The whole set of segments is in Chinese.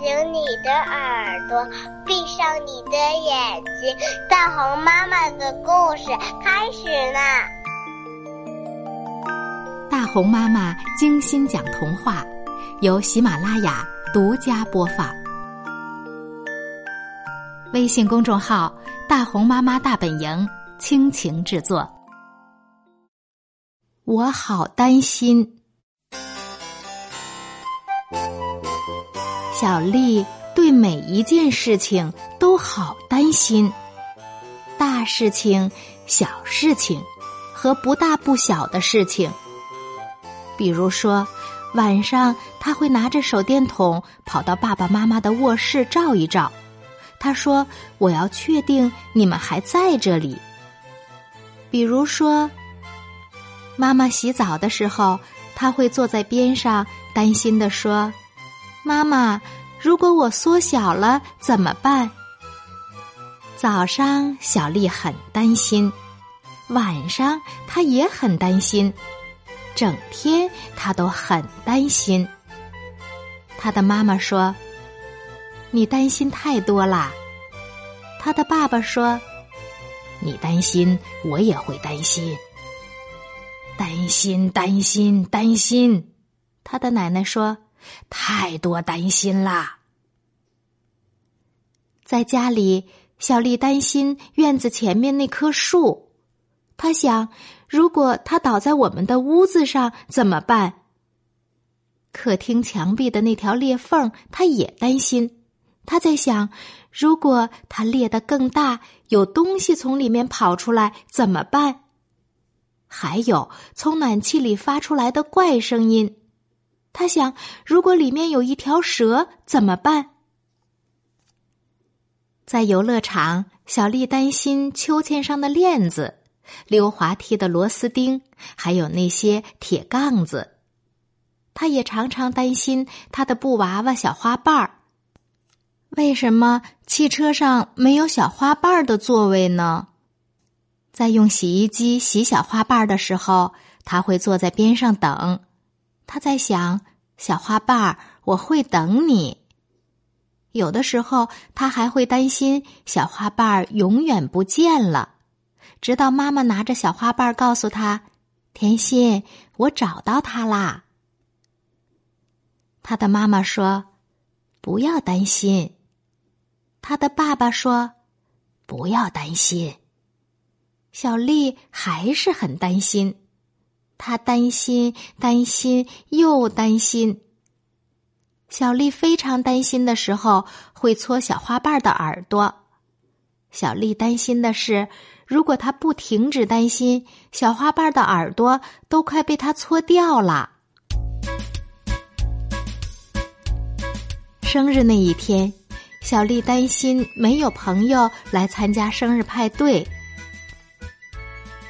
醒你的耳朵，闭上你的眼睛，大红妈妈的故事开始啦！大红妈妈精心讲童话，由喜马拉雅独家播放。微信公众号“大红妈妈大本营”倾情制作。我好担心。小丽对每一件事情都好担心，大事情、小事情和不大不小的事情。比如说，晚上他会拿着手电筒跑到爸爸妈妈的卧室照一照。他说：“我要确定你们还在这里。”比如说，妈妈洗澡的时候，他会坐在边上，担心的说。妈妈，如果我缩小了怎么办？早上小丽很担心，晚上她也很担心，整天她都很担心。她的妈妈说：“你担心太多啦。”她的爸爸说：“你担心，我也会担心。”担心，担心，担心。他的奶奶说。太多担心啦！在家里，小丽担心院子前面那棵树。她想，如果它倒在我们的屋子上怎么办？客厅墙壁的那条裂缝，她也担心。她在想，如果它裂得更大，有东西从里面跑出来怎么办？还有，从暖气里发出来的怪声音。他想，如果里面有一条蛇怎么办？在游乐场，小丽担心秋千上的链子、溜滑梯的螺丝钉，还有那些铁杠子。她也常常担心她的布娃娃小花瓣儿。为什么汽车上没有小花瓣儿的座位呢？在用洗衣机洗小花瓣儿的时候，他会坐在边上等。他在想，小花瓣儿，我会等你。有的时候，他还会担心小花瓣儿永远不见了，直到妈妈拿着小花瓣儿告诉他：“甜心，我找到它啦。”他的妈妈说：“不要担心。”他的爸爸说：“不要担心。”小丽还是很担心。他担心，担心又担心。小丽非常担心的时候，会搓小花瓣的耳朵。小丽担心的是，如果她不停止担心，小花瓣的耳朵都快被她搓掉了。生日那一天，小丽担心没有朋友来参加生日派对。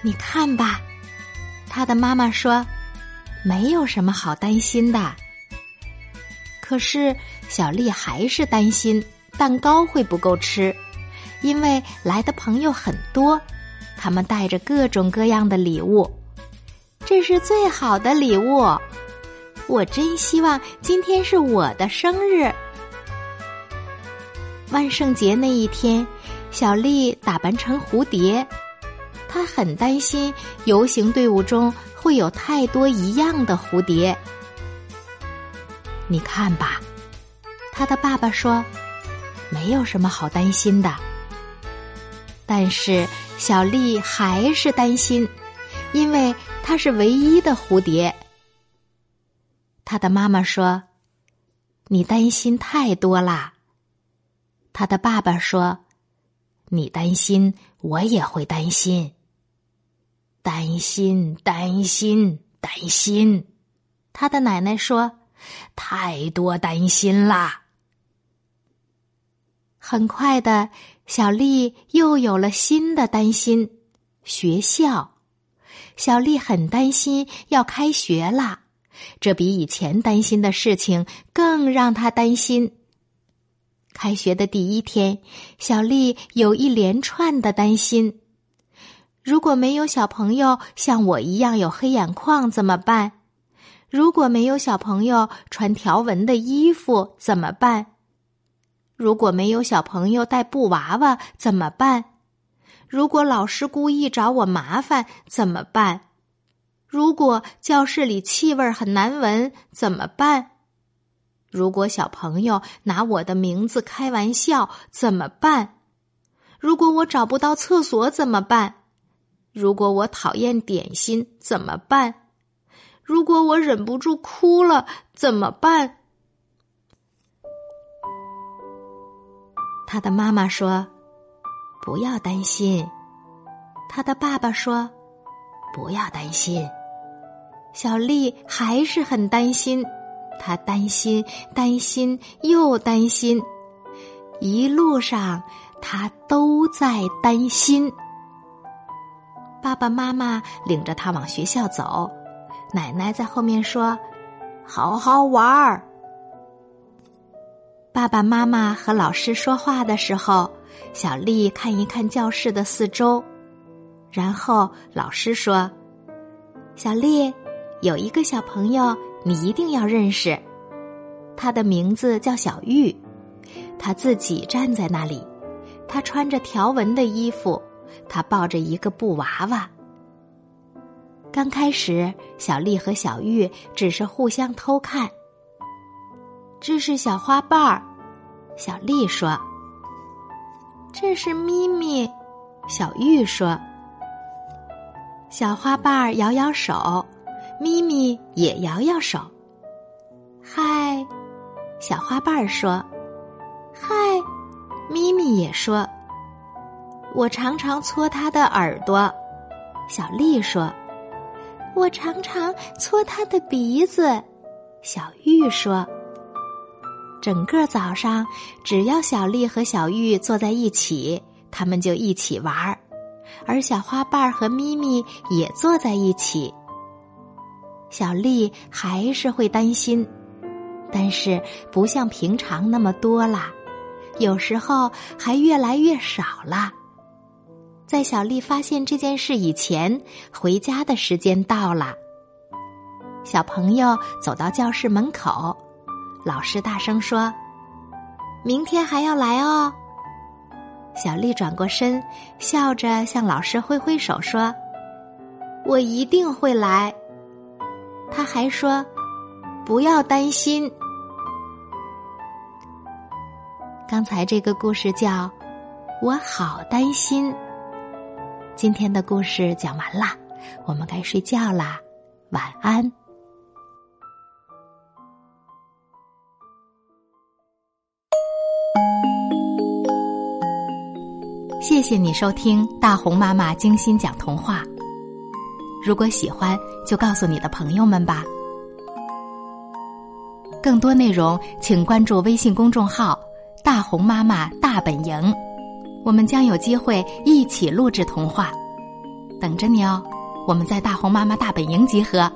你看吧。他的妈妈说：“没有什么好担心的。”可是小丽还是担心蛋糕会不够吃，因为来的朋友很多，他们带着各种各样的礼物。这是最好的礼物，我真希望今天是我的生日。万圣节那一天，小丽打扮成蝴蝶。他很担心游行队伍中会有太多一样的蝴蝶。你看吧，他的爸爸说，没有什么好担心的。但是小丽还是担心，因为她是唯一的蝴蝶。他的妈妈说：“你担心太多啦。”他的爸爸说：“你担心，我也会担心。”担心，担心，担心。他的奶奶说：“太多担心啦。”很快的，小丽又有了新的担心。学校，小丽很担心要开学啦，这比以前担心的事情更让她担心。开学的第一天，小丽有一连串的担心。如果没有小朋友像我一样有黑眼眶怎么办？如果没有小朋友穿条纹的衣服怎么办？如果没有小朋友带布娃娃怎么办？如果老师故意找我麻烦怎么办？如果教室里气味很难闻怎么办？如果小朋友拿我的名字开玩笑怎么办？如果我找不到厕所怎么办？如果我讨厌点心怎么办？如果我忍不住哭了怎么办？他的妈妈说：“不要担心。”他的爸爸说：“不要担心。”小丽还是很担心，她担心、担心又担心，一路上她都在担心。爸爸妈妈领着他往学校走，奶奶在后面说：“好好玩儿。”爸爸妈妈和老师说话的时候，小丽看一看教室的四周，然后老师说：“小丽，有一个小朋友你一定要认识，他的名字叫小玉，他自己站在那里，他穿着条纹的衣服，他抱着一个布娃娃。刚开始，小丽和小玉只是互相偷看。”这是小花瓣儿，小丽说。这是咪咪，小玉说。小花瓣儿摇摇手，咪咪也摇摇手。嗨，小花瓣儿说。嗨，咪咪也说。我常常搓它的耳朵，小丽说。我常常搓它的鼻子，小玉说。整个早上，只要小丽和小玉坐在一起，他们就一起玩儿；而小花瓣和咪咪也坐在一起。小丽还是会担心，但是不像平常那么多啦，有时候还越来越少啦。在小丽发现这件事以前，回家的时间到了。小朋友走到教室门口。老师大声说：“明天还要来哦。”小丽转过身，笑着向老师挥挥手说：“我一定会来。”他还说：“不要担心。”刚才这个故事叫《我好担心》。今天的故事讲完啦，我们该睡觉啦，晚安。谢谢你收听大红妈妈精心讲童话。如果喜欢，就告诉你的朋友们吧。更多内容请关注微信公众号“大红妈妈大本营”，我们将有机会一起录制童话，等着你哦。我们在大红妈妈大本营集合。